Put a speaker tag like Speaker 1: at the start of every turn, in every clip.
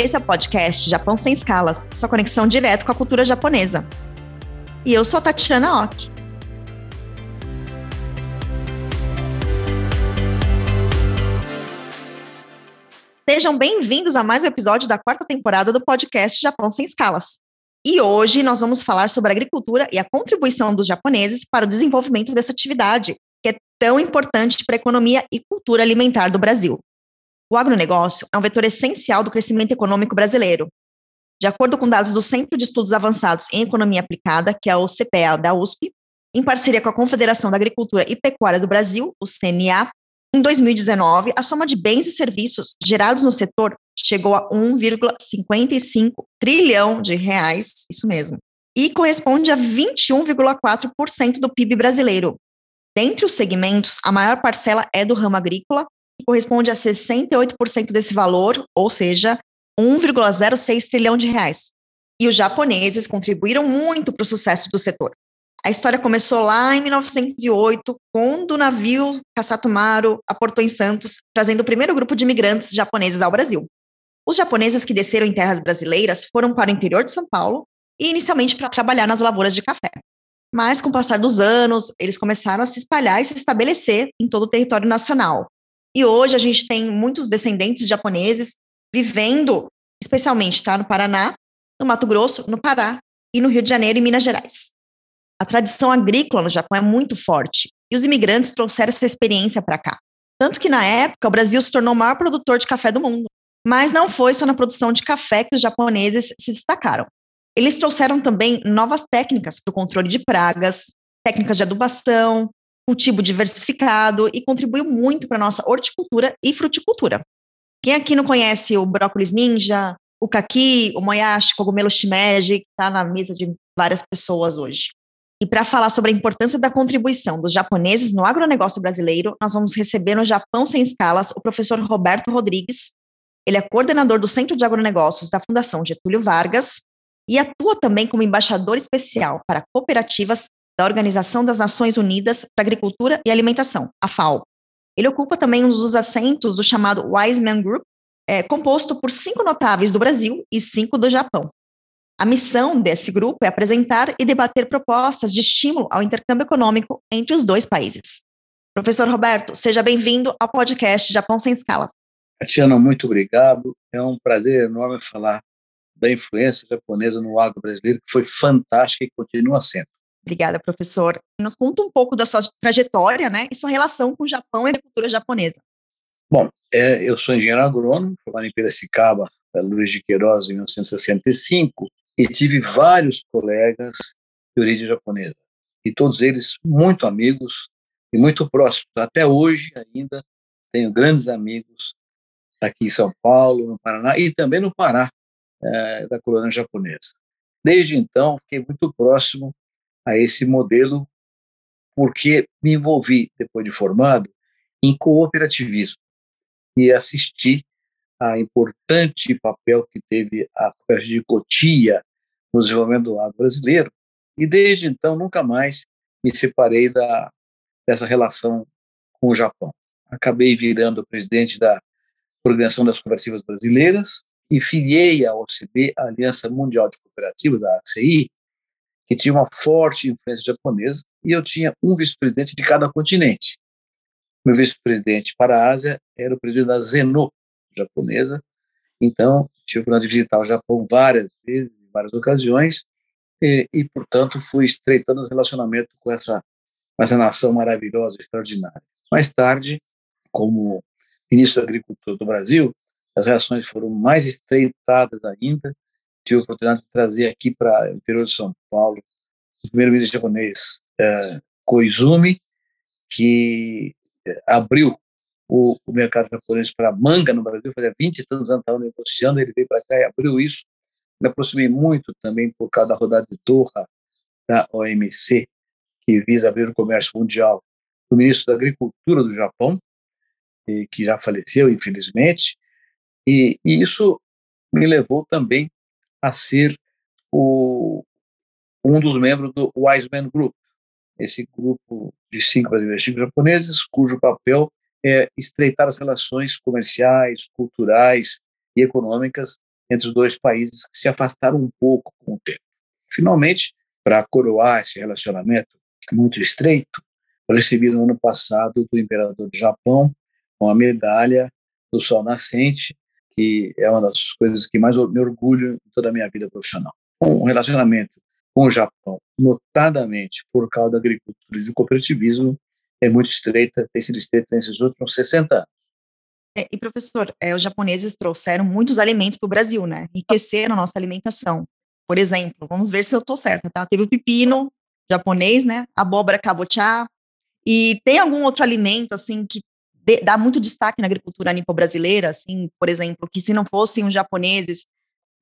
Speaker 1: esse é o podcast Japão Sem Escalas, sua conexão direto com a cultura japonesa. E eu sou a Tatiana Ock. Sejam bem-vindos a mais um episódio da quarta temporada do podcast Japão Sem Escalas. E hoje nós vamos falar sobre a agricultura e a contribuição dos japoneses para o desenvolvimento dessa atividade, que é tão importante para a economia e cultura alimentar do Brasil. O agronegócio é um vetor essencial do crescimento econômico brasileiro. De acordo com dados do Centro de Estudos Avançados em Economia Aplicada, que é o CPEA da USP, em parceria com a Confederação da Agricultura e Pecuária do Brasil, o CNA, em 2019, a soma de bens e serviços gerados no setor chegou a 1,55 trilhão de reais, isso mesmo, e corresponde a 21,4% do PIB brasileiro. Dentre os segmentos, a maior parcela é do ramo agrícola, corresponde a 68% desse valor, ou seja, 1,06 trilhão de reais. E os japoneses contribuíram muito para o sucesso do setor. A história começou lá em 1908, quando o navio Kasatomaru aportou em Santos, trazendo o primeiro grupo de imigrantes japoneses ao Brasil. Os japoneses que desceram em terras brasileiras foram para o interior de São Paulo e inicialmente para trabalhar nas lavouras de café. Mas com o passar dos anos, eles começaram a se espalhar e se estabelecer em todo o território nacional, e hoje a gente tem muitos descendentes japoneses vivendo, especialmente tá, no Paraná, no Mato Grosso, no Pará e no Rio de Janeiro e Minas Gerais. A tradição agrícola no Japão é muito forte e os imigrantes trouxeram essa experiência para cá. Tanto que na época o Brasil se tornou o maior produtor de café do mundo. Mas não foi só na produção de café que os japoneses se destacaram. Eles trouxeram também novas técnicas para o controle de pragas, técnicas de adubação, cultivo diversificado e contribuiu muito para a nossa horticultura e fruticultura. Quem aqui não conhece o brócolis ninja, o kaki, o moyashi, cogumelo shimeji, que está na mesa de várias pessoas hoje. E para falar sobre a importância da contribuição dos japoneses no agronegócio brasileiro, nós vamos receber no Japão Sem Escalas o professor Roberto Rodrigues. Ele é coordenador do Centro de Agronegócios da Fundação Getúlio Vargas e atua também como embaixador especial para cooperativas da Organização das Nações Unidas para Agricultura e Alimentação, a FAO. Ele ocupa também um dos assentos do chamado Wiseman Group, é, composto por cinco notáveis do Brasil e cinco do Japão. A missão desse grupo é apresentar e debater propostas de estímulo ao intercâmbio econômico entre os dois países. Professor Roberto, seja bem-vindo ao podcast Japão Sem Escalas.
Speaker 2: Tatiana, muito obrigado. É um prazer enorme falar da influência japonesa no agro brasileiro, que foi fantástica e continua sendo.
Speaker 1: Obrigada, professor. Nos conta um pouco da sua trajetória, né, e sua relação com o Japão e a cultura japonesa.
Speaker 2: Bom, é, eu sou engenheiro agrônomo, formado em Piracicaba, Luiz de Queiroz, em 1965, e tive vários colegas de origem japonesa, e todos eles muito amigos e muito próximos. Até hoje ainda tenho grandes amigos aqui em São Paulo, no Paraná e também no Pará, é, da colônia japonesa. Desde então, fiquei muito próximo a esse modelo, porque me envolvi, depois de formado, em cooperativismo e assisti a importante papel que teve a cooperativa de Cotia no desenvolvimento do agro brasileiro, e desde então nunca mais me separei da, dessa relação com o Japão. Acabei virando presidente da Organização das Cooperativas Brasileiras e filiei à OCB, a Aliança Mundial de Cooperativas, da ACI, que tinha uma forte influência japonesa, e eu tinha um vice-presidente de cada continente. Meu vice-presidente para a Ásia era o presidente da Zeno japonesa, então tive o de visitar o Japão várias vezes, em várias ocasiões, e, e portanto fui estreitando os relacionamentos com essa, com essa nação maravilhosa, extraordinária. Mais tarde, como ministro da Agricultura do Brasil, as relações foram mais estreitadas ainda, tive a oportunidade de trazer aqui para o interior de São Paulo o primeiro-ministro japonês é, Koizumi, que é, abriu o, o, mercado japonês para manga no Brasil, fazia 20 e tantos anos estava negociando, ele veio para cá e abriu isso. Me aproximei muito também por causa da rodada de Doha da OMC, que visa abrir o comércio mundial, o ministro da Agricultura do Japão, que já faleceu, infelizmente, e, e isso me levou também a ser o, um dos membros do Wiseman Group, esse grupo de cinco brasileiros japoneses, cujo papel é estreitar as relações comerciais, culturais e econômicas entre os dois países que se afastaram um pouco com o tempo. Finalmente, para coroar esse relacionamento muito estreito, eu recebi no ano passado do imperador do Japão uma medalha do Sol Nascente, que é uma das coisas que mais me orgulho em toda a minha vida profissional. Um relacionamento com o Japão, notadamente por causa da agricultura e do cooperativismo, é muito estreita, tem sido estreita nesses últimos 60 anos.
Speaker 1: É, e professor, é, os japoneses trouxeram muitos alimentos para o Brasil, né? Enriqueceram a nossa alimentação. Por exemplo, vamos ver se eu estou certa, tá? Teve o pepino japonês, né? Abóbora cabotiá. E tem algum outro alimento, assim, que de, dá muito destaque na agricultura nipo-brasileira, assim, por exemplo, que se não fossem os japoneses,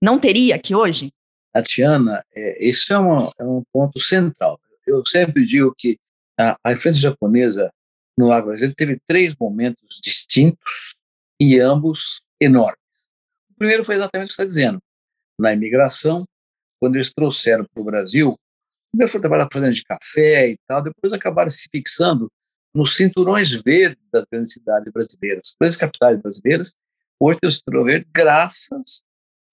Speaker 1: não teria aqui hoje?
Speaker 2: Tatiana, é, isso é, uma, é um ponto central. Eu sempre digo que a, a influência japonesa no agro brasileiro teve três momentos distintos e ambos enormes. O primeiro foi exatamente o que você está dizendo. Na imigração, quando eles trouxeram para o Brasil, primeiro foram trabalhar fazendo de café e tal, depois acabaram se fixando nos cinturões verdes das grandes cidades brasileiras. Grandes capitais brasileiras hoje tem o cinturão verde graças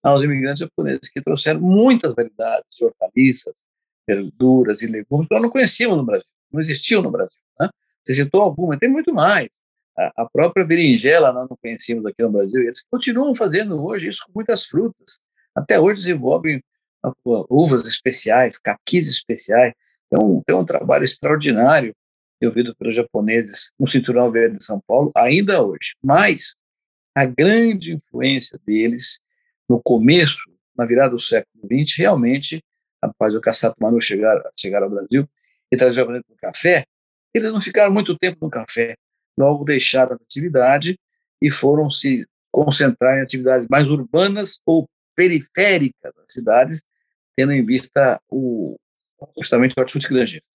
Speaker 2: aos imigrantes japoneses que trouxeram muitas variedades de hortaliças, verduras e legumes que nós não conhecíamos no Brasil, não existiam no Brasil. Né? Você citou algumas, tem muito mais. A, a própria berinjela nós não conhecíamos aqui no Brasil, e eles continuam fazendo hoje isso com muitas frutas. Até hoje desenvolvem uvas especiais, caquis especiais. Então, tem um trabalho extraordinário ouvido pelos japoneses no Cinturão Verde de São Paulo, ainda hoje. Mas a grande influência deles no começo, na virada do século XX, realmente, após o Kassato Manu chegar, chegar ao Brasil e trazer o japonês para o café, eles não ficaram muito tempo no café, logo deixaram a atividade e foram se concentrar em atividades mais urbanas ou periféricas das cidades, tendo em vista o, justamente o hortifruti grangeiro.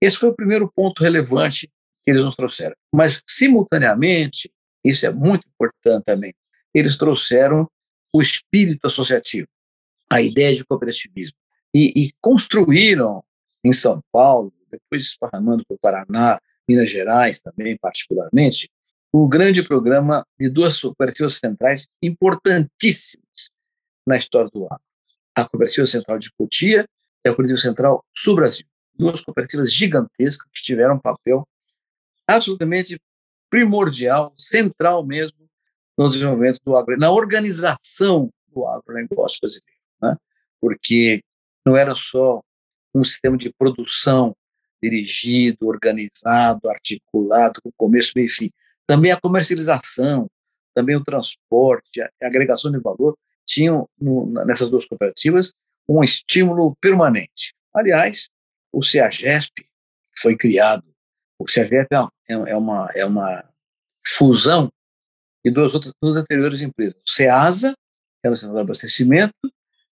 Speaker 2: Esse foi o primeiro ponto relevante que eles nos trouxeram. Mas, simultaneamente, isso é muito importante também, eles trouxeram o espírito associativo, a ideia de cooperativismo. E, e construíram em São Paulo, depois esparramando para o Paraná, Minas Gerais também, particularmente, um grande programa de duas cooperativas centrais importantíssimas na história do agro. A Cooperativa Central de Cotia e a Cooperativa Central Sul Brasil duas cooperativas gigantescas que tiveram um papel absolutamente primordial, central mesmo, no desenvolvimento do agro, na organização do agronegócio brasileiro, né? porque não era só um sistema de produção dirigido, organizado, articulado, com começo, meio e fim. Também a comercialização, também o transporte, a agregação de valor, tinham nessas duas cooperativas um estímulo permanente. Aliás, o CEAGESP foi criado. O CEAGESP é, é, é uma, é uma fusão de duas outras duas anteriores empresas. O CEASA, que era o Centro de Abastecimento,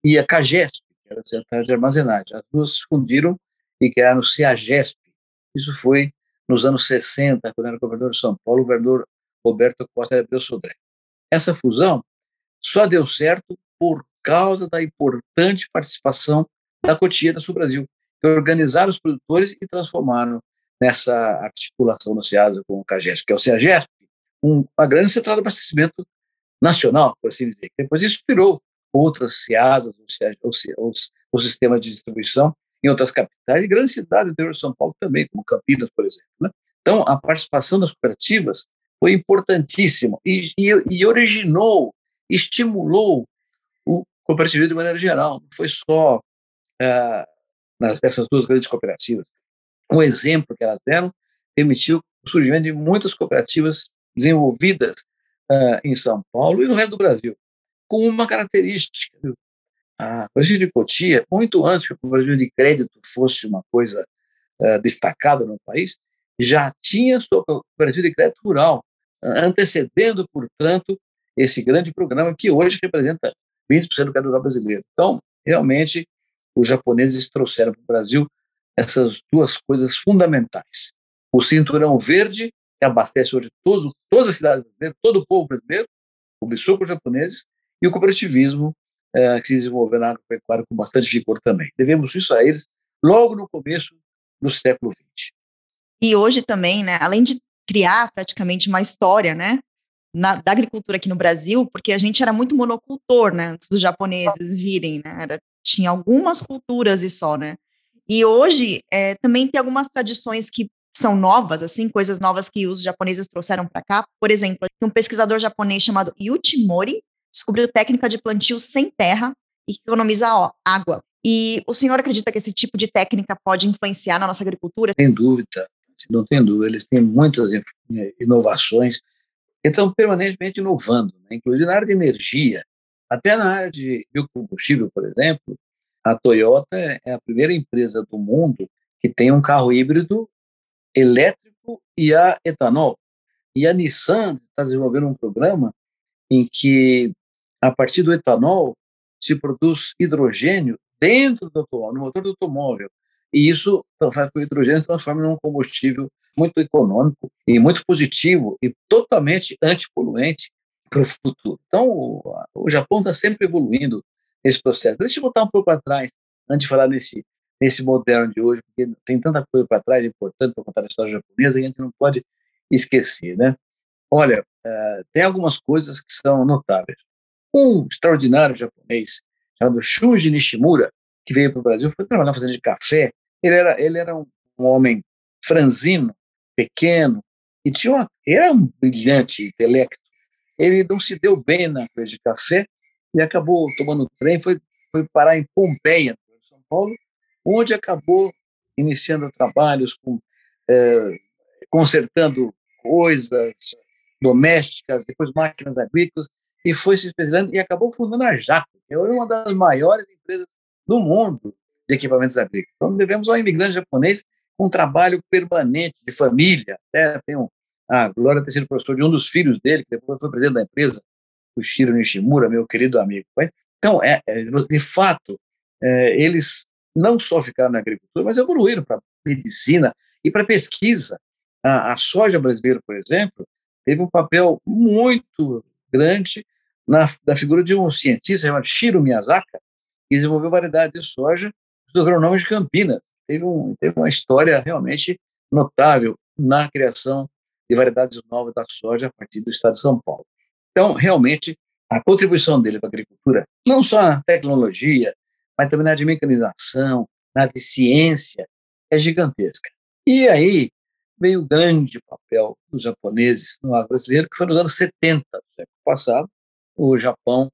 Speaker 2: e a CAGESP, que era o Centro de Armazenagem. As duas se fundiram e criaram o CEAGESP. Isso foi nos anos 60, quando era governador de São Paulo, o governador Roberto Costa Abreu Sodré. Essa fusão só deu certo por causa da importante participação da Cotia da Sul Brasil, que organizaram os produtores e transformaram nessa articulação no SEASA com o CAGESP, que é o CEAGESP, um, uma grande central de abastecimento nacional, por assim dizer. Depois inspirou outras SEASAs, os, os, os sistemas de distribuição em outras capitais e grandes cidades do interior de São Paulo também, como Campinas, por exemplo. Né? Então, a participação das cooperativas foi importantíssima e, e, e originou, estimulou o cooperativismo de maneira geral. Não foi só uh, dessas duas grandes cooperativas. Um exemplo que elas deram permitiu o surgimento de muitas cooperativas desenvolvidas uh, em São Paulo e no resto do Brasil, com uma característica. A cooperativa de Cotia, muito antes que a cooperativa de crédito fosse uma coisa uh, destacada no país, já tinha sua cooperativa de crédito rural, uh, antecedendo, portanto, esse grande programa que hoje representa 20% do crédito rural brasileiro. Então, realmente, os japoneses trouxeram para o Brasil essas duas coisas fundamentais. O cinturão verde, que abastece hoje todos, todas as cidades brasileiras, todo o povo brasileiro, começou com os japoneses, e o cooperativismo, é, que se desenvolveu na agropecuária com bastante vigor também. Devemos isso a eles logo no começo do século XX.
Speaker 1: E hoje também, né, além de criar praticamente uma história, né, na, da agricultura aqui no Brasil, porque a gente era muito monocultor, né, antes dos japoneses virem, né, era, tinha algumas culturas e só, né, e hoje é, também tem algumas tradições que são novas, assim, coisas novas que os japoneses trouxeram para cá, por exemplo, um pesquisador japonês chamado Yuchi Mori descobriu técnica de plantio sem terra e que economiza ó, água. E o senhor acredita que esse tipo de técnica pode influenciar na nossa agricultura?
Speaker 2: Sem dúvida, não tem dúvida. Eles têm muitas inovações estão permanentemente inovando, né? inclusive na área de energia, até na área de biocombustível, por exemplo. A Toyota é a primeira empresa do mundo que tem um carro híbrido elétrico e a etanol. E a Nissan está desenvolvendo um programa em que, a partir do etanol, se produz hidrogênio dentro do automóvel, no motor do automóvel. E isso faz com que o hidrogênio se transforme num combustível muito econômico e muito positivo e totalmente antipoluente para o futuro. Então, o, o Japão está sempre evoluindo nesse processo. Deixa eu voltar um pouco atrás, antes de falar nesse, nesse moderno de hoje, porque tem tanta coisa para trás importante para contar a história japonesa que a gente não pode esquecer, né? Olha, uh, tem algumas coisas que são notáveis. Um extraordinário japonês chamado Shunji Nishimura, que veio para o Brasil, foi trabalhar na fazenda de café. Ele era, ele era um, um homem franzino, pequeno, e tinha uma, era um brilhante intelecto. Ele não se deu bem na coisa de café e acabou tomando trem, foi, foi parar em Pompeia, São Paulo, onde acabou iniciando trabalhos com é, consertando coisas domésticas, depois máquinas agrícolas, e foi se especializando e acabou fundando a Jaco, que é uma das maiores empresas do mundo de equipamentos agrícolas. Então, devemos ao imigrante japonês um trabalho permanente de família. Até tem um, a Glória ter sido professor de um dos filhos dele, que depois foi presidente da empresa, o Shiro Nishimura, meu querido amigo. Então, é, é de fato, é, eles não só ficaram na agricultura, mas evoluíram para medicina e para pesquisa. A, a, soja brasileira, por exemplo, teve um papel muito grande na, na figura de um cientista chamado Shiro Miyazaki, que desenvolveu variedade de soja do agronômico de Campinas teve, um, teve uma história realmente notável na criação de variedades novas da soja a partir do estado de São Paulo. Então, realmente, a contribuição dele para a agricultura, não só na tecnologia, mas também na de mecanização, na de ciência, é gigantesca. E aí veio o grande papel dos japoneses no agro brasileiro, que foi nos anos 70 do século passado. O Japão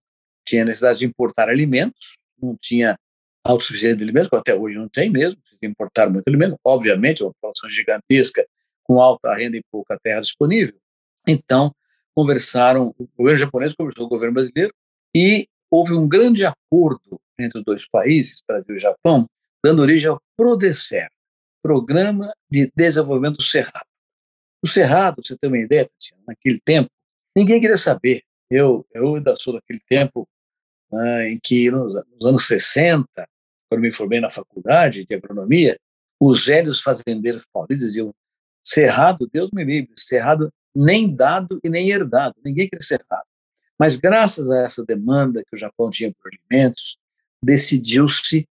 Speaker 2: tinha necessidade de importar alimentos, não tinha autossuficiência de alimentos, até hoje não tem mesmo, importar muito alimento, obviamente, uma população gigantesca, com alta renda e pouca terra disponível. Então, conversaram, o governo japonês conversou com o governo brasileiro e houve um grande acordo entre os dois países, Brasil e Japão, dando origem ao PRODECER, Programa de Desenvolvimento do Cerrado. O Cerrado, você tem uma ideia, naquele tempo, ninguém queria saber. Eu, eu ainda sou daquele tempo né, em que, nos, nos anos 60, quando me formei na faculdade de agronomia, os velhos fazendeiros paulistas diziam: cerrado, Deus me livre, cerrado nem dado e nem herdado, ninguém quer cerrado. Mas graças a essa demanda que o Japão tinha por alimentos, decidiu-se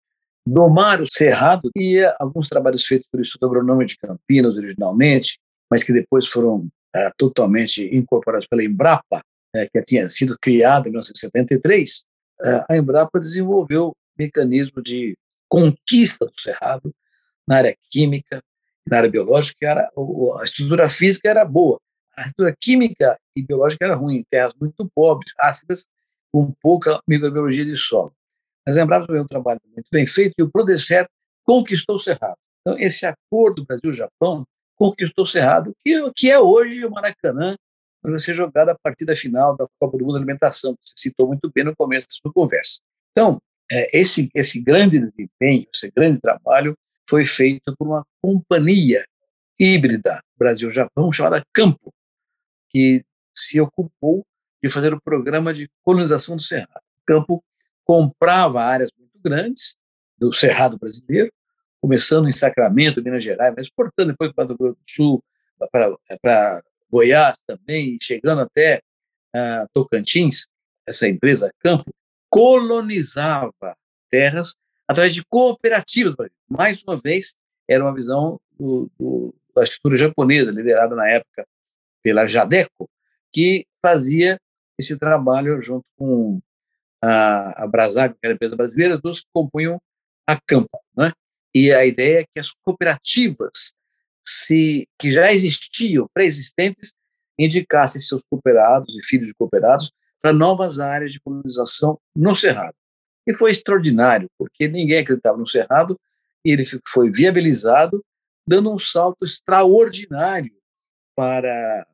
Speaker 2: domar o cerrado e alguns trabalhos feitos pelo Instituto Agronômico de Campinas originalmente, mas que depois foram é, totalmente incorporados pela Embrapa, é, que tinha sido criada em 1973, é, a Embrapa desenvolveu mecanismo de conquista do cerrado na área química, na área biológica, era, a estrutura física era boa, a estrutura química e biológica era ruim, terras muito pobres, ácidas, com pouca microbiologia de solo. Mas lembrava que foi um trabalho muito bem feito e o Prodecer conquistou o Cerrado. Então, esse acordo Brasil-Japão conquistou o Cerrado, que, que é hoje o Maracanã, vai ser jogado a partida final da Copa do Mundo da Alimentação, que você citou muito bem no começo da sua conversa. Então, é, esse, esse grande desempenho, esse grande trabalho foi feito por uma companhia híbrida Brasil-Japão chamada Campo, que se ocupou de fazer o programa de colonização do Cerrado. O Campo comprava áreas muito grandes do Cerrado brasileiro, começando em Sacramento, Minas Gerais, mas exportando depois para o Grande do Sul, para Goiás também, chegando até uh, Tocantins, essa empresa Campo, colonizava terras através de cooperativas. Mais uma vez, era uma visão do, do, da estrutura japonesa, liderada na época pela Jadeco, que fazia esse trabalho junto com a, a que era a empresa brasileira, duas que compunham a Campo. Né? E a ideia é que as cooperativas se, que já existiam, pré-existentes, indicassem seus cooperados e filhos de cooperados para novas áreas de colonização no Cerrado. E foi extraordinário, porque ninguém acreditava no Cerrado, e ele foi viabilizado, dando um salto extraordinário para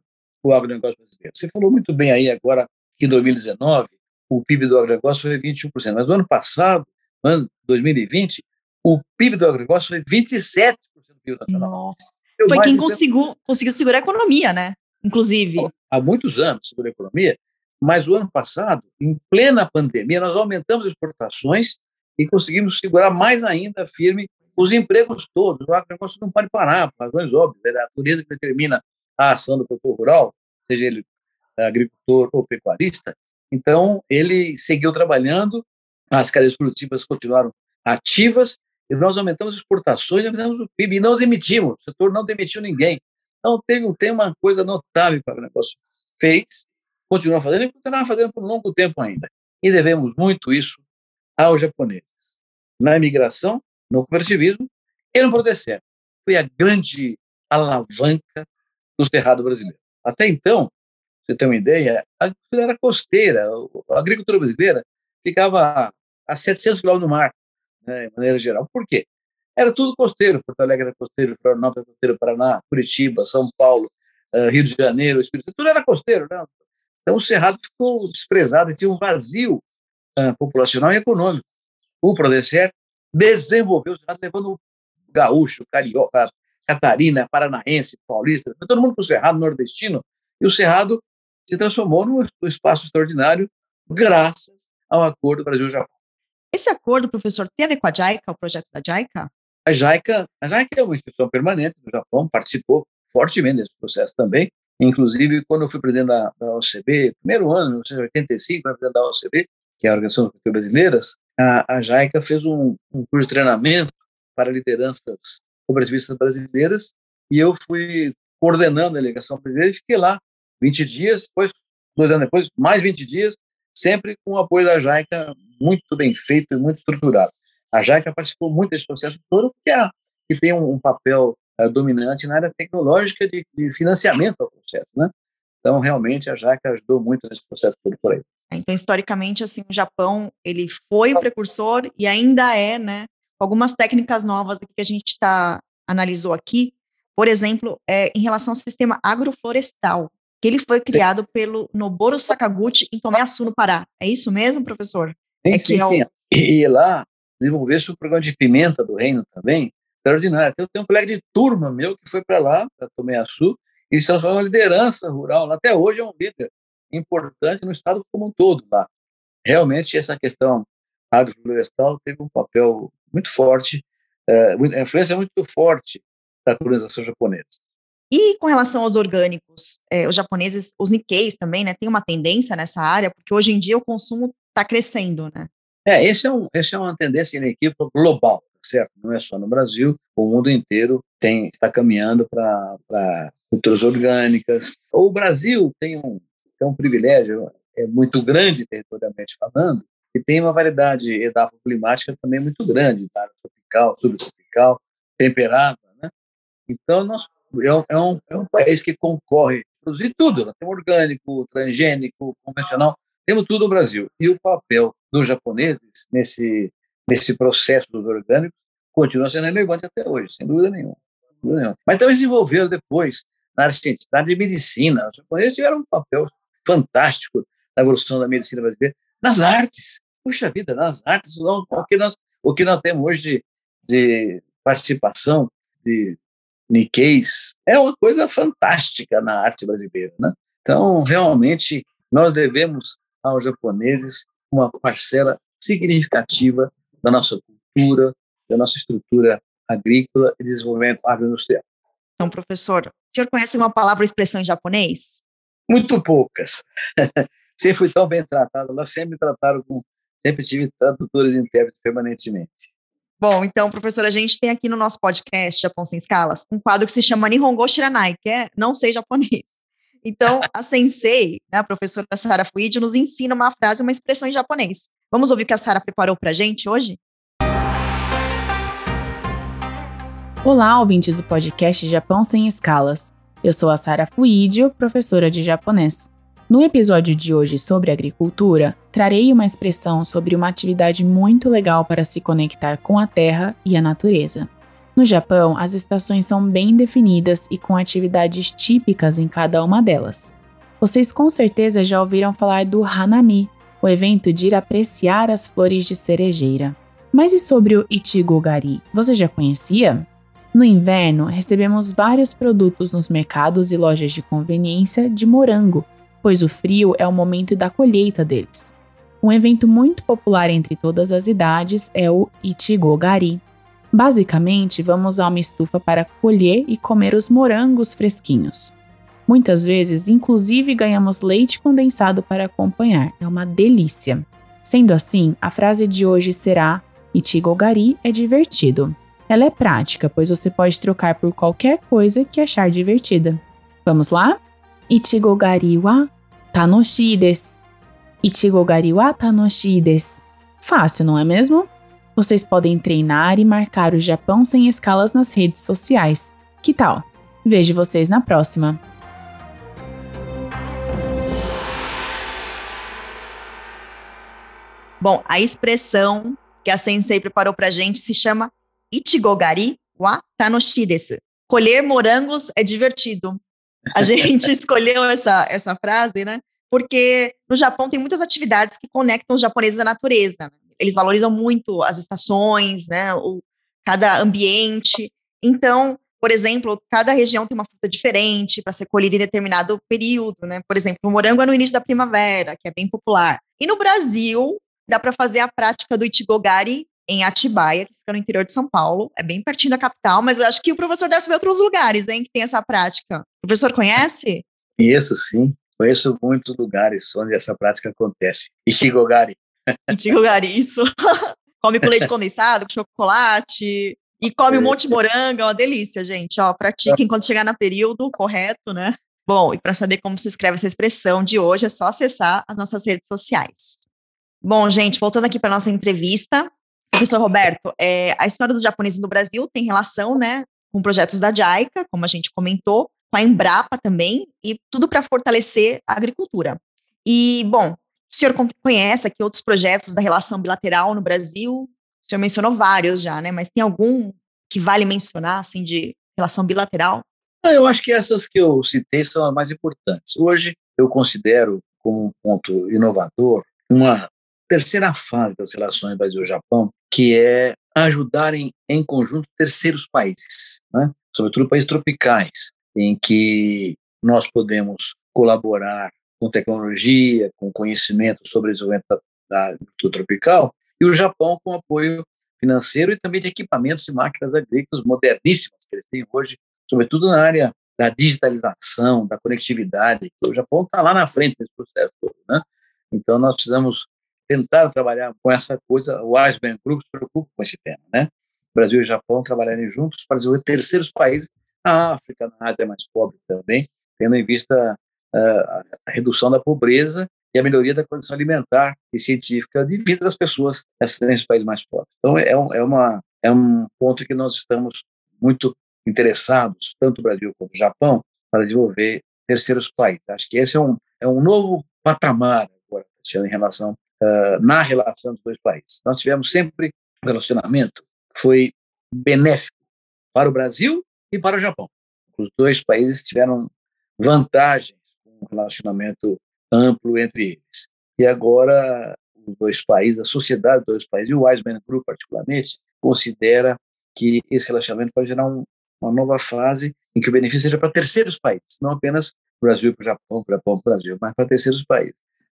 Speaker 2: o agronegócio brasileiro. Você falou muito bem aí agora que em 2019 o PIB do agronegócio foi 21%, mas no ano passado, ano 2020, o PIB do agronegócio foi 27% do PIB nacional.
Speaker 1: Nossa. foi quem conseguiu, conseguiu segurar a economia, né? Inclusive.
Speaker 2: Há muitos anos segurou a economia, mas o ano passado, em plena pandemia, nós aumentamos exportações e conseguimos segurar mais ainda firme os empregos todos. O agronegócio não pode parar, por razões óbvias. É a natureza que determina a ação do produtor rural, seja ele agricultor ou pecuarista. Então, ele seguiu trabalhando, as cadeias produtivas continuaram ativas, e nós aumentamos exportações, aumentamos o PIB, e não demitimos, o setor não demitiu ninguém. Então, teve, tem uma coisa notável que o negócio fez, continua fazendo e continuará fazendo por um longo tempo ainda. E devemos muito isso aos japoneses. Na imigração, no cooperativismo e no Prodecer. Foi a grande alavanca do cerrado brasileiro. Até então, você tem uma ideia, a agricultura era costeira, a agricultura brasileira ficava a 700 quilômetros do mar, né, de maneira geral. Por quê? Era tudo costeiro, Porto Alegre era costeiro, Florianópolis era costeiro, Paraná, Curitiba, São Paulo, uh, Rio de Janeiro, Espírito tudo era costeiro. Né? Então o Cerrado ficou desprezado tinha um vazio uh, populacional e econômico. O Prodecer desenvolveu o Cerrado levando o gaúcho, carioca, catarina, paranaense, paulista, todo mundo para o Cerrado nordestino, e o Cerrado se transformou num espaço extraordinário graças ao acordo Brasil-Japão.
Speaker 1: Esse acordo, professor, tem a ver com a JICA, o projeto da JICA?
Speaker 2: A JICA, a JICA é uma instituição permanente do Japão, participou fortemente desse processo também, inclusive quando eu fui presidente da, da OCB, primeiro ano, em 1985, eu fui presidente da OCB, que é a Organização das Brasileiras, a, a JICA fez um, um curso de treinamento para lideranças cooperativistas brasileiras e eu fui coordenando a delegação brasileira e fiquei lá 20 dias, depois, dois anos depois, mais 20 dias, sempre com o apoio da JAICA, muito bem feito e muito estruturado. A JAICA participou muito desse processo todo, porque é, que tem um, um papel é, dominante na área tecnológica de, de, financiamento ao processo, né? Então, realmente, a JAICA ajudou muito nesse processo todo por aí.
Speaker 1: É, então, historicamente, assim, o Japão, ele foi o precursor e ainda é, né, algumas técnicas novas que a gente tá, analisou aqui, por exemplo, é, em relação ao sistema agroflorestal, que ele foi criado pelo Noboru Sakaguchi em Tomé-Açu, no Pará. É isso mesmo, professor?
Speaker 2: Sim,
Speaker 1: é
Speaker 2: sim, é o... sim. E lá desenvolveu-se o programa de pimenta do reino também, extraordinário. Eu tenho um colega de turma meu que foi para lá, para Tomé-Açu, e se transformou em liderança rural. Até hoje é um líder importante no estado como um todo lá. Realmente, essa questão agroflorestal teve um papel muito forte, é, a influência muito forte da colonização japonesa.
Speaker 1: E com relação aos orgânicos, é, os japoneses, os Nikkeis também, né, tem uma tendência nessa área, porque hoje em dia o consumo está crescendo, né?
Speaker 2: É, esse é, um, esse é uma tendência inequívoca global, certo? Não é só no Brasil, o mundo inteiro tem, está caminhando para culturas orgânicas. O Brasil tem um, tem um privilégio, é muito grande territorialmente falando, e tem uma variedade edafoclimática também muito grande, tá? tropical, subtropical, temperada, né? Então, nós é é um, é um país que concorre produzir tudo, né? tem orgânico, transgênico, convencional, temos tudo no Brasil. E o papel dos japoneses nesse, nesse processo dos orgânicos continua sendo relevante até hoje, sem dúvida nenhuma. Sem dúvida nenhuma. Mas também desenvolveram depois na área científica, na área de medicina. Os japoneses tiveram um papel fantástico na evolução da medicina brasileira, nas artes. Puxa vida, nas artes, não, o, que nós, o que nós temos hoje de, de participação de Nikkeis, é uma coisa fantástica na arte brasileira. Né? Então, realmente, nós devemos aos japoneses uma parcela significativa da nossa cultura, da nossa estrutura agrícola e desenvolvimento agroindustrial.
Speaker 1: Então, professor, o senhor conhece uma palavra ou expressão em japonês?
Speaker 2: Muito poucas. sempre fui tão bem tratado, lá sempre me trataram com. Sempre tive tradutores e intérpretes permanentemente.
Speaker 1: Bom, então, professor, a gente tem aqui no nosso podcast Japão Sem Escalas um quadro que se chama Nihongo Shiranai, que é Não Sei Japonês. Então, a sensei, né, a professora Sara Fuid, nos ensina uma frase, uma expressão em japonês. Vamos ouvir o que a Sara preparou para a gente hoje?
Speaker 3: Olá, ouvintes do podcast Japão Sem Escalas. Eu sou a Sara Fuidio, professora de japonês. No episódio de hoje sobre agricultura, trarei uma expressão sobre uma atividade muito legal para se conectar com a terra e a natureza. No Japão, as estações são bem definidas e com atividades típicas em cada uma delas. Vocês com certeza já ouviram falar do Hanami, o evento de ir apreciar as flores de cerejeira. Mas e sobre o Ichigogari? Você já conhecia? No inverno, recebemos vários produtos nos mercados e lojas de conveniência de morango, pois o frio é o momento da colheita deles. Um evento muito popular entre todas as idades é o Ichigogari. Basicamente, vamos a uma estufa para colher e comer os morangos fresquinhos. Muitas vezes, inclusive, ganhamos leite condensado para acompanhar. É uma delícia. Sendo assim, a frase de hoje será: Ichigogari é divertido. Ela é prática, pois você pode trocar por qualquer coisa que achar divertida. Vamos lá? Ichigogari wa tanoshii desu. Ichigogari wa tanoshii desu. Fácil, não é mesmo? Vocês podem treinar e marcar o Japão sem escalas nas redes sociais. Que tal? Vejo vocês na próxima!
Speaker 1: Bom, a expressão que a Sensei preparou pra gente se chama Ichigogari wa tanoshi desu. Colher morangos é divertido. A gente escolheu essa, essa frase, né? Porque no Japão tem muitas atividades que conectam os japoneses à natureza. Né? eles valorizam muito as estações, né, o, cada ambiente. Então, por exemplo, cada região tem uma fruta diferente para ser colhida em determinado período, né? Por exemplo, o morango é no início da primavera, que é bem popular. E no Brasil, dá para fazer a prática do Ichigogari em Atibaia, que fica no interior de São Paulo, é bem pertinho da capital, mas acho que o professor deve saber outros lugares, hein, que tem essa prática. O professor conhece?
Speaker 2: Conheço, sim. Conheço muitos lugares onde essa prática acontece. Ichigogari
Speaker 1: Antigo gariço. come com leite condensado, com chocolate. E come um monte de morango, é uma delícia, gente. Ó, pratiquem quando chegar no período correto, né? Bom, e para saber como se escreve essa expressão de hoje, é só acessar as nossas redes sociais. Bom, gente, voltando aqui para nossa entrevista, professor Roberto, é, a história dos japoneses no Brasil tem relação, né, com projetos da JICA, como a gente comentou, com a Embrapa também, e tudo para fortalecer a agricultura. E, bom, o senhor conhece aqui outros projetos da relação bilateral no Brasil? O senhor mencionou vários já, né? Mas tem algum que vale mencionar, assim, de relação bilateral?
Speaker 2: Ah, eu acho que essas que eu citei são as mais importantes. Hoje, eu considero como um ponto inovador uma terceira fase das relações Brasil-Japão, que é ajudarem em conjunto terceiros países, né? sobretudo países tropicais, em que nós podemos colaborar com tecnologia, com conhecimento sobre o desenvolvimento da, agricultura tropical, e o Japão com apoio financeiro e também de equipamentos e máquinas agrícolas moderníssimas que eles têm hoje, sobretudo na área da digitalização, da conectividade. O Japão está lá na frente nesse processo todo, né? Então nós precisamos tentar trabalhar com essa coisa. O Iceberg Group se preocupa com esse tema, né? Brasil e Japão trabalharem juntos para desenvolver terceiros países, a África, na Ásia mais pobre também, tendo em vista a redução da pobreza e a melhoria da condição alimentar e científica de vida das pessoas nesses países mais pobres. Então, é, um, é, uma, é um ponto que nós estamos muito interessados, tanto o Brasil quanto o Japão, para desenvolver terceiros países. Acho que esse é um, é um novo patamar agora, em relação, uh, na relação dos dois países. Nós tivemos sempre um relacionamento que foi benéfico para o Brasil e para o Japão. Os dois países tiveram vantagens um relacionamento amplo entre eles. E agora os dois países, a sociedade dos dois países, e o Wiseman Group particularmente, considera que esse relacionamento pode gerar um, uma nova fase em que o benefício seja para terceiros países, não apenas para o Brasil e para o Japão, para o Brasil, mas para terceiros países.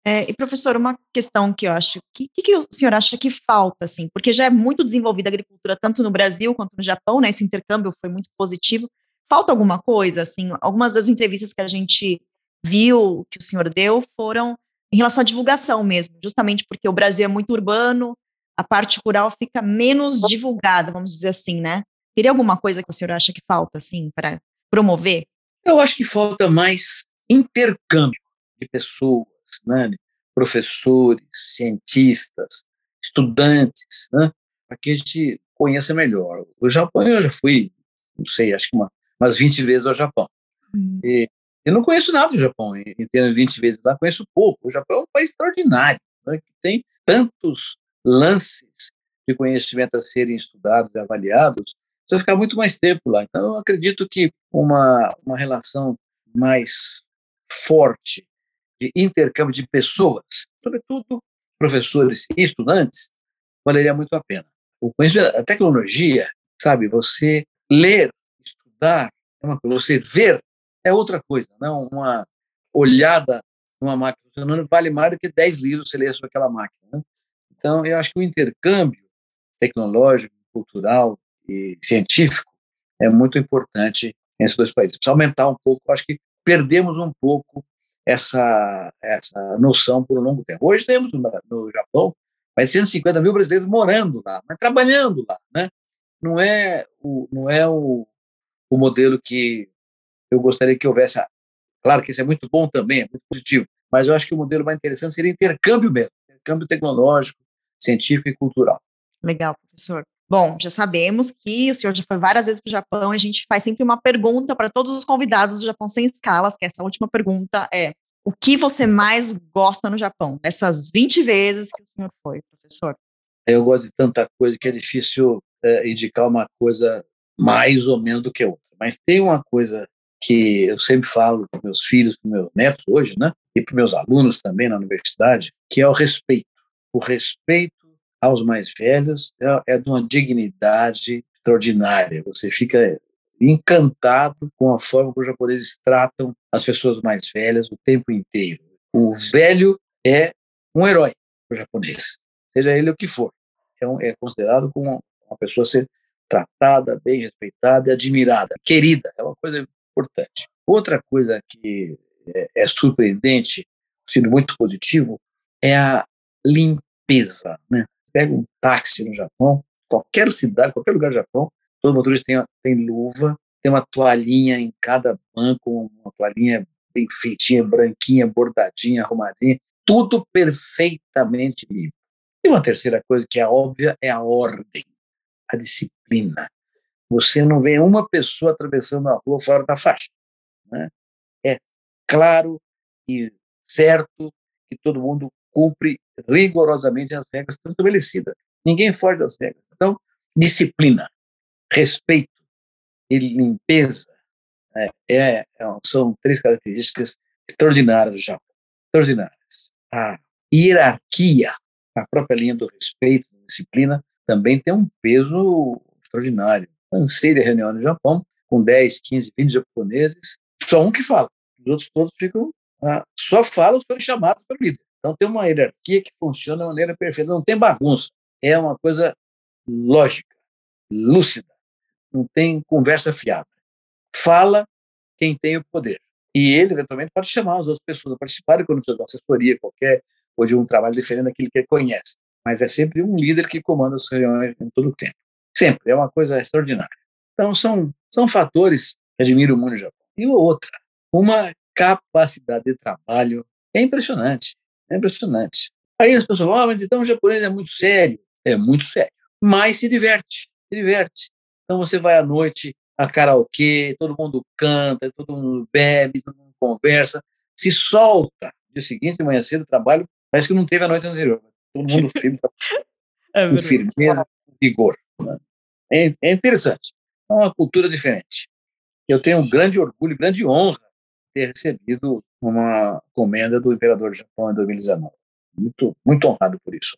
Speaker 1: É, e professor, uma questão que eu acho, o que, que, o senhor acha que falta, assim, porque já é muito desenvolvida a agricultura tanto no Brasil quanto no Japão, né? Esse intercâmbio foi muito positivo. Falta alguma coisa, assim? Algumas das entrevistas que a gente viu que o senhor deu foram em relação à divulgação mesmo, justamente porque o Brasil é muito urbano, a parte rural fica menos divulgada, vamos dizer assim, né? Teria alguma coisa que o senhor acha que falta, assim, para promover?
Speaker 2: Eu acho que falta mais intercâmbio de pessoas, né? professores, cientistas, estudantes, né? para que a gente conheça melhor. O Japão eu já fui, não sei, acho que uma, umas 20 vezes ao Japão. Hum. E, eu não conheço nada do Japão, entendo 20 vezes lá, conheço pouco. O Japão é um país extraordinário, né, que tem tantos lances de conhecimento a serem estudados e avaliados, você vai ficar muito mais tempo lá. Então, eu acredito que uma, uma relação mais forte de intercâmbio de pessoas, sobretudo professores e estudantes, valeria muito a pena. O conhecimento, a tecnologia, sabe, você ler, estudar, é uma coisa, você ver é outra coisa, não uma olhada numa máquina funcionando vale mais do que 10 livros você lê sobre aquela máquina. Né? Então, eu acho que o intercâmbio tecnológico, cultural e científico é muito importante nesses dois países. Precisa aumentar um pouco, acho que perdemos um pouco essa, essa noção por um longo tempo. Hoje temos no, no Japão mais 150 mil brasileiros morando lá, mas trabalhando lá, né? Não é o, não é o, o modelo que eu gostaria que houvesse. Claro que isso é muito bom também, é muito positivo, mas eu acho que o modelo mais interessante seria intercâmbio mesmo, intercâmbio tecnológico, científico e cultural.
Speaker 1: Legal, professor. Bom, já sabemos que o senhor já foi várias vezes para o Japão, a gente faz sempre uma pergunta para todos os convidados do Japão Sem Escalas, que essa última pergunta é, o que você mais gosta no Japão, dessas 20 vezes que o senhor foi, professor?
Speaker 2: Eu gosto de tanta coisa que é difícil é, indicar uma coisa mais ou menos do que outra, mas tem uma coisa que eu sempre falo para meus filhos, para meus netos hoje, né, e para meus alunos também na universidade, que é o respeito. O respeito aos mais velhos é, é de uma dignidade extraordinária. Você fica encantado com a forma que os japoneses tratam as pessoas mais velhas o tempo inteiro. O velho é um herói para o japonês, seja ele o que for. É, um, é considerado como uma pessoa ser tratada, bem respeitada admirada, querida, é uma coisa importante. Outra coisa que é, é surpreendente, sendo muito positivo, é a limpeza, né? Pega um táxi no Japão, qualquer cidade, qualquer lugar do Japão, todo motorista tem, tem luva, tem uma toalhinha em cada banco, uma toalhinha bem feitinha, branquinha, bordadinha, arrumadinha, tudo perfeitamente limpo. E uma terceira coisa que é óbvia é a ordem, a disciplina. Você não vê uma pessoa atravessando a rua fora da faixa. Né? É claro e certo que todo mundo cumpre rigorosamente as regras estabelecidas. Ninguém foge das regras. Então, disciplina, respeito e limpeza é, é, é são três características extraordinárias do Japão. Extraordinárias. A hierarquia, a própria linha do respeito, da disciplina, também tem um peso extraordinário. Lancei de reunião no Japão com 10, 15, 20 japoneses, só um que fala. Os outros todos ficam, ah, só falam se forem chamados pelo líder. Então tem uma hierarquia que funciona de maneira perfeita, não tem bagunça. É uma coisa lógica, lúcida, não tem conversa fiada. Fala quem tem o poder. E ele, eventualmente, pode chamar as outras pessoas a participarem quando precisa de uma assessoria qualquer, ou de um trabalho diferente daquele que ele conhece. Mas é sempre um líder que comanda as reuniões em todo o tempo. Sempre. É uma coisa extraordinária. Então, são, são fatores que admiro muito no Japão. E outra, uma capacidade de trabalho é impressionante. É impressionante. Aí as pessoas falam, ah, mas então o japonês é muito sério. É muito sério. Mas se diverte, se diverte. Então você vai à noite a karaokê, todo mundo canta, todo mundo bebe, todo mundo conversa, se solta. Dia seguinte, manhã cedo, trabalho, parece que não teve a noite anterior. Todo mundo firme, é com firmeza, com vigor. Né? É, é interessante. É uma cultura diferente. Eu tenho um grande orgulho, grande honra ter recebido uma comenda do imperador do Japão em 2019. Muito, muito honrado por isso.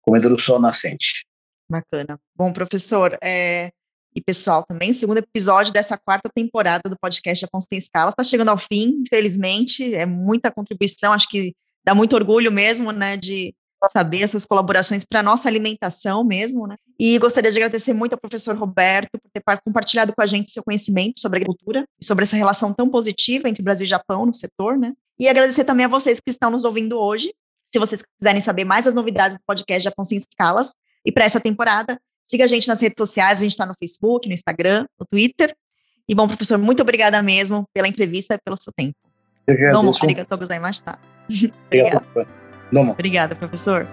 Speaker 2: Comenda do Sol Nascente.
Speaker 1: Bacana. Bom, professor, é, e pessoal também, o segundo episódio dessa quarta temporada do podcast Japão Sem Escala está chegando ao fim, infelizmente, é muita contribuição, acho que dá muito orgulho mesmo, né, de saber essas colaborações para nossa alimentação mesmo, né? E gostaria de agradecer muito ao professor Roberto por ter compartilhado com a gente seu conhecimento sobre agricultura e sobre essa relação tão positiva entre Brasil e Japão no setor, né? E agradecer também a vocês que estão nos ouvindo hoje. Se vocês quiserem saber mais das novidades do podcast Japão Sem Escalas e para essa temporada, siga a gente nas redes sociais, a gente está no Facebook, no Instagram, no Twitter. E bom, professor, muito obrigada mesmo pela entrevista e pelo seu tempo.
Speaker 2: Que
Speaker 1: Domo, arigatou gozaimashita.
Speaker 2: Obrigado.
Speaker 1: Obrigada, professor.